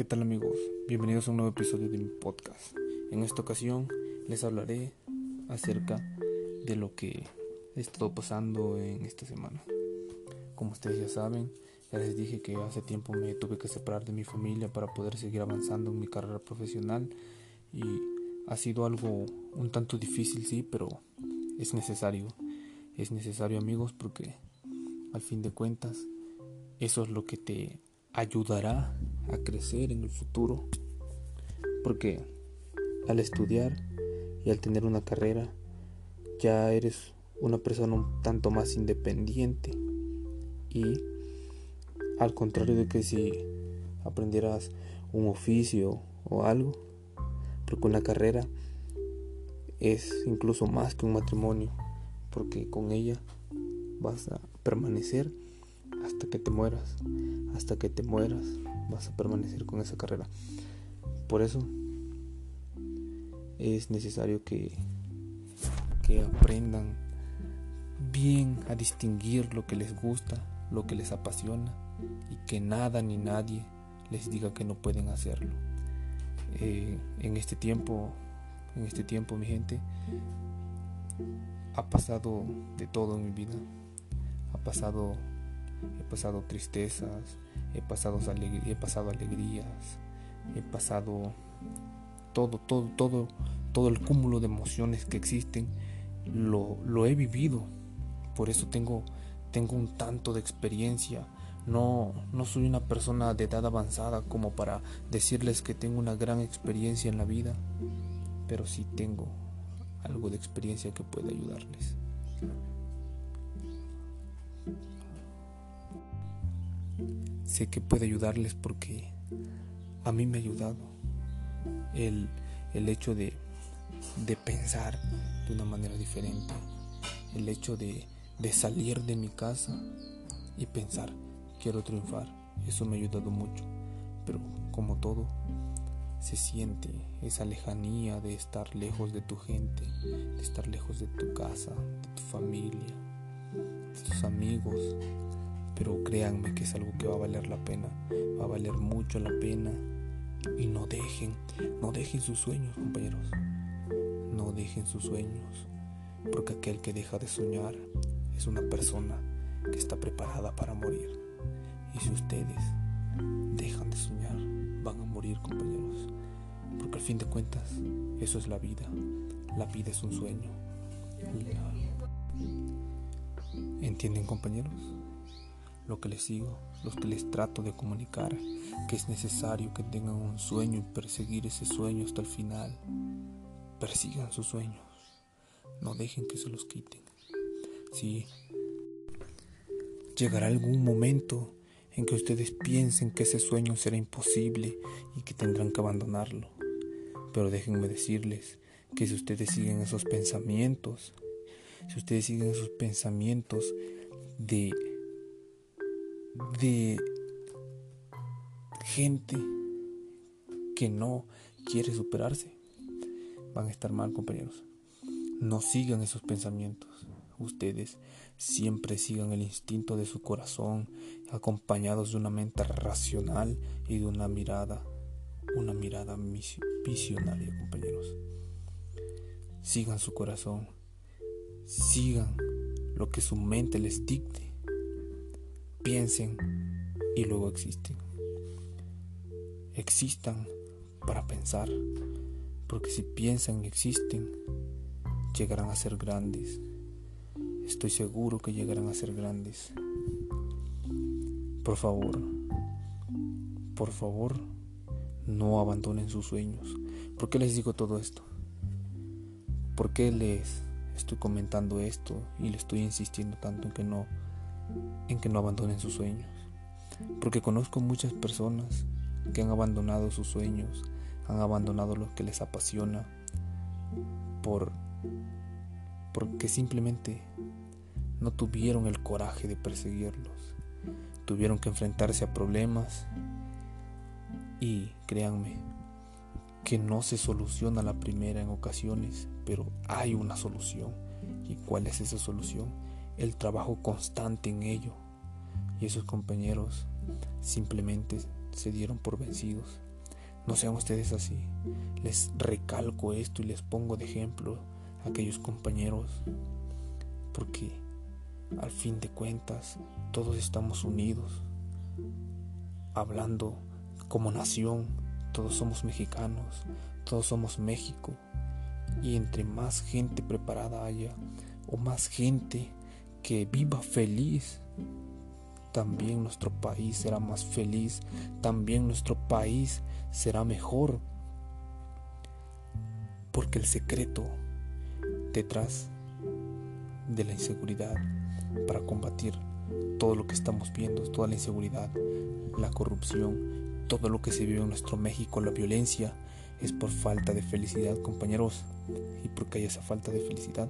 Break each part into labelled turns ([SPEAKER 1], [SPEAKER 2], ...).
[SPEAKER 1] ¿Qué tal amigos? Bienvenidos a un nuevo episodio de mi podcast. En esta ocasión les hablaré acerca de lo que he estado pasando en esta semana. Como ustedes ya saben, ya les dije que hace tiempo me tuve que separar de mi familia para poder seguir avanzando en mi carrera profesional y ha sido algo un tanto difícil, sí, pero es necesario. Es necesario amigos porque al fin de cuentas eso es lo que te ayudará a crecer en el futuro. Porque al estudiar y al tener una carrera ya eres una persona un tanto más independiente y al contrario de que si aprendieras un oficio o algo, porque una carrera es incluso más que un matrimonio, porque con ella vas a permanecer hasta que te mueras, hasta que te mueras vas a permanecer con esa carrera. Por eso es necesario que, que aprendan bien a distinguir lo que les gusta, lo que les apasiona y que nada ni nadie les diga que no pueden hacerlo. Eh, en este tiempo, en este tiempo, mi gente, ha pasado de todo en mi vida. Ha pasado he pasado tristezas, he pasado, he pasado alegrías, he pasado todo, todo, todo, todo el cúmulo de emociones que existen, lo, lo he vivido. Por eso tengo, tengo un tanto de experiencia. No, no soy una persona de edad avanzada como para decirles que tengo una gran experiencia en la vida, pero sí tengo algo de experiencia que puede ayudarles. Sé que puede ayudarles porque a mí me ha ayudado el, hecho de, de, pensar de una manera diferente, el hecho de, de salir de mi casa y pensar, quiero triunfar, eso me ha ayudado mucho, pero como todo, se siente esa lejanía de estar lejos de tu gente, de estar lejos de tu casa, de tu familia, de tus amigos, pero créanme que es algo que va a valer la pena, va a valer mucho la pena. Y no dejen, no dejen sus sueños, compañeros. No dejen sus sueños, porque aquel que deja de soñar es una persona que está preparada para morir. Y si ustedes dejan de soñar, van a morir, compañeros. Porque al fin de cuentas, eso es la vida. La vida es un sueño. ¿Entienden, compañeros? Lo que les digo, los que les trato de comunicar, que es necesario que tengan un sueño y perseguir ese sueño hasta el final. Persigan sus sueños, no dejen que se los quiten. Sí, llegará algún momento en que ustedes piensen que ese sueño será imposible y que tendrán que abandonarlo. Pero déjenme decirles que si ustedes siguen esos pensamientos, si ustedes siguen esos pensamientos de de gente que no quiere superarse. Van a estar mal, compañeros. No sigan esos pensamientos. Ustedes siempre sigan el instinto de su corazón, acompañados de una mente racional y de una mirada, una mirada visionaria, compañeros. Sigan su corazón. Sigan lo que su mente les dicte piensen y luego existen. Existan para pensar, porque si piensan y existen, llegarán a ser grandes. Estoy seguro que llegarán a ser grandes. Por favor, por favor, no abandonen sus sueños. ¿Por qué les digo todo esto? ¿Por qué les estoy comentando esto y les estoy insistiendo tanto en que no en que no abandonen sus sueños. Porque conozco muchas personas que han abandonado sus sueños, han abandonado lo que les apasiona por porque simplemente no tuvieron el coraje de perseguirlos. Tuvieron que enfrentarse a problemas y créanme que no se soluciona la primera en ocasiones, pero hay una solución. ¿Y cuál es esa solución? El trabajo constante en ello. Y esos compañeros simplemente se dieron por vencidos No sean ustedes así. Les recalco esto y les pongo de ejemplo a aquellos compañeros. Porque al fin de cuentas todos estamos unidos. Hablando como nación, todos somos mexicanos, todos somos México. Y entre más gente preparada haya, o más gente que viva feliz, también nuestro país será más feliz, también nuestro país será mejor. Porque el secreto detrás de la inseguridad para combatir todo lo que estamos viendo, toda la inseguridad, la corrupción, todo lo que se vive en nuestro México, la violencia, es por falta de felicidad, compañeros. Y porque hay esa falta de felicidad,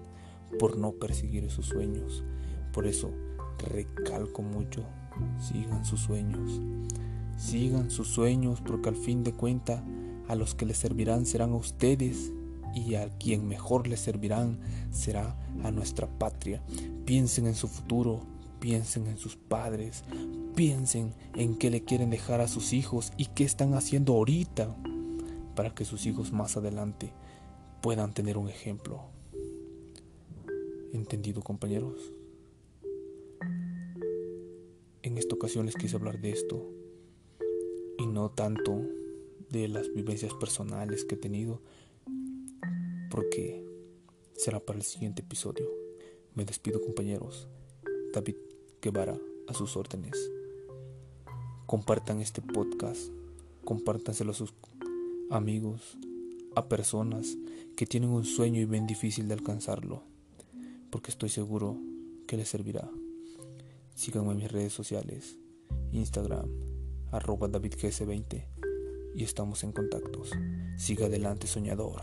[SPEAKER 1] por no perseguir esos sueños. Por eso recalco mucho, sigan sus sueños. Sigan sus sueños porque al fin de cuenta a los que les servirán serán a ustedes y a quien mejor les servirán será a nuestra patria. Piensen en su futuro, piensen en sus padres, piensen en qué le quieren dejar a sus hijos y qué están haciendo ahorita para que sus hijos más adelante puedan tener un ejemplo. ¿Entendido compañeros? En esta ocasión les quise hablar de esto y no tanto de las vivencias personales que he tenido, porque será para el siguiente episodio. Me despido compañeros. David Guevara a sus órdenes. Compartan este podcast, compártanselo a sus amigos, a personas que tienen un sueño y ven difícil de alcanzarlo, porque estoy seguro que les servirá. Síganme en mis redes sociales, Instagram, arroba DavidGS20 y estamos en contactos. Siga adelante, soñador.